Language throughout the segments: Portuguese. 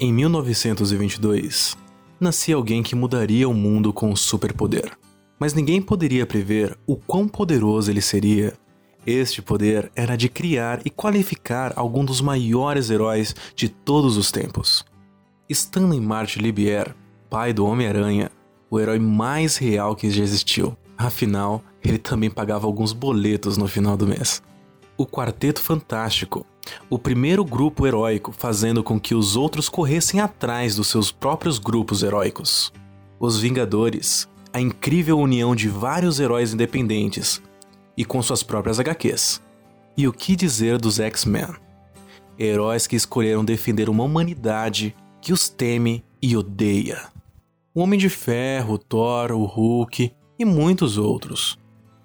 Em 1922, nascia alguém que mudaria o mundo com um superpoder. Mas ninguém poderia prever o quão poderoso ele seria. Este poder era de criar e qualificar algum dos maiores heróis de todos os tempos. Stanley Martin Libier, pai do Homem-Aranha, o herói mais real que já existiu. Afinal, ele também pagava alguns boletos no final do mês. O Quarteto Fantástico o primeiro grupo heróico fazendo com que os outros corressem atrás dos seus próprios grupos heróicos. Os Vingadores, a incrível união de vários heróis independentes e com suas próprias HQs. E o que dizer dos X-Men? Heróis que escolheram defender uma humanidade que os teme e odeia. O Homem de Ferro, Thor, o Hulk e muitos outros.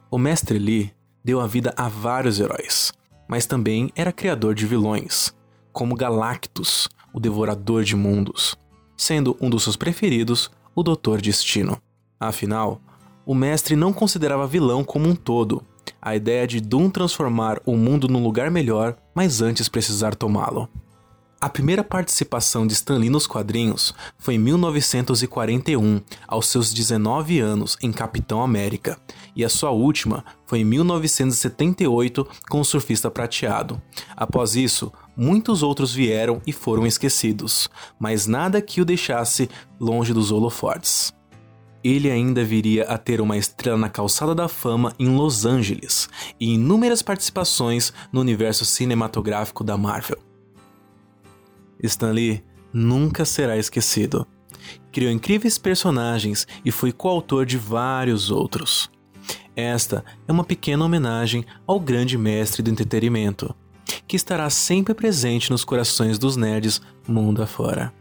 O Mestre Lee deu a vida a vários heróis, mas também era criador de vilões, como Galactus, o Devorador de Mundos, sendo um dos seus preferidos o Doutor Destino. Afinal, o mestre não considerava vilão como um todo, a ideia de Doom transformar o mundo num lugar melhor, mas antes precisar tomá-lo. A primeira participação de Stan Lee nos quadrinhos foi em 1941, aos seus 19 anos, em Capitão América, e a sua última foi em 1978 com o Surfista Prateado. Após isso, muitos outros vieram e foram esquecidos, mas nada que o deixasse longe dos holofortes. Ele ainda viria a ter uma estrela na calçada da fama em Los Angeles e inúmeras participações no universo cinematográfico da Marvel. Stan Lee nunca será esquecido. Criou incríveis personagens e foi coautor de vários outros. Esta é uma pequena homenagem ao grande mestre do entretenimento, que estará sempre presente nos corações dos nerds mundo afora.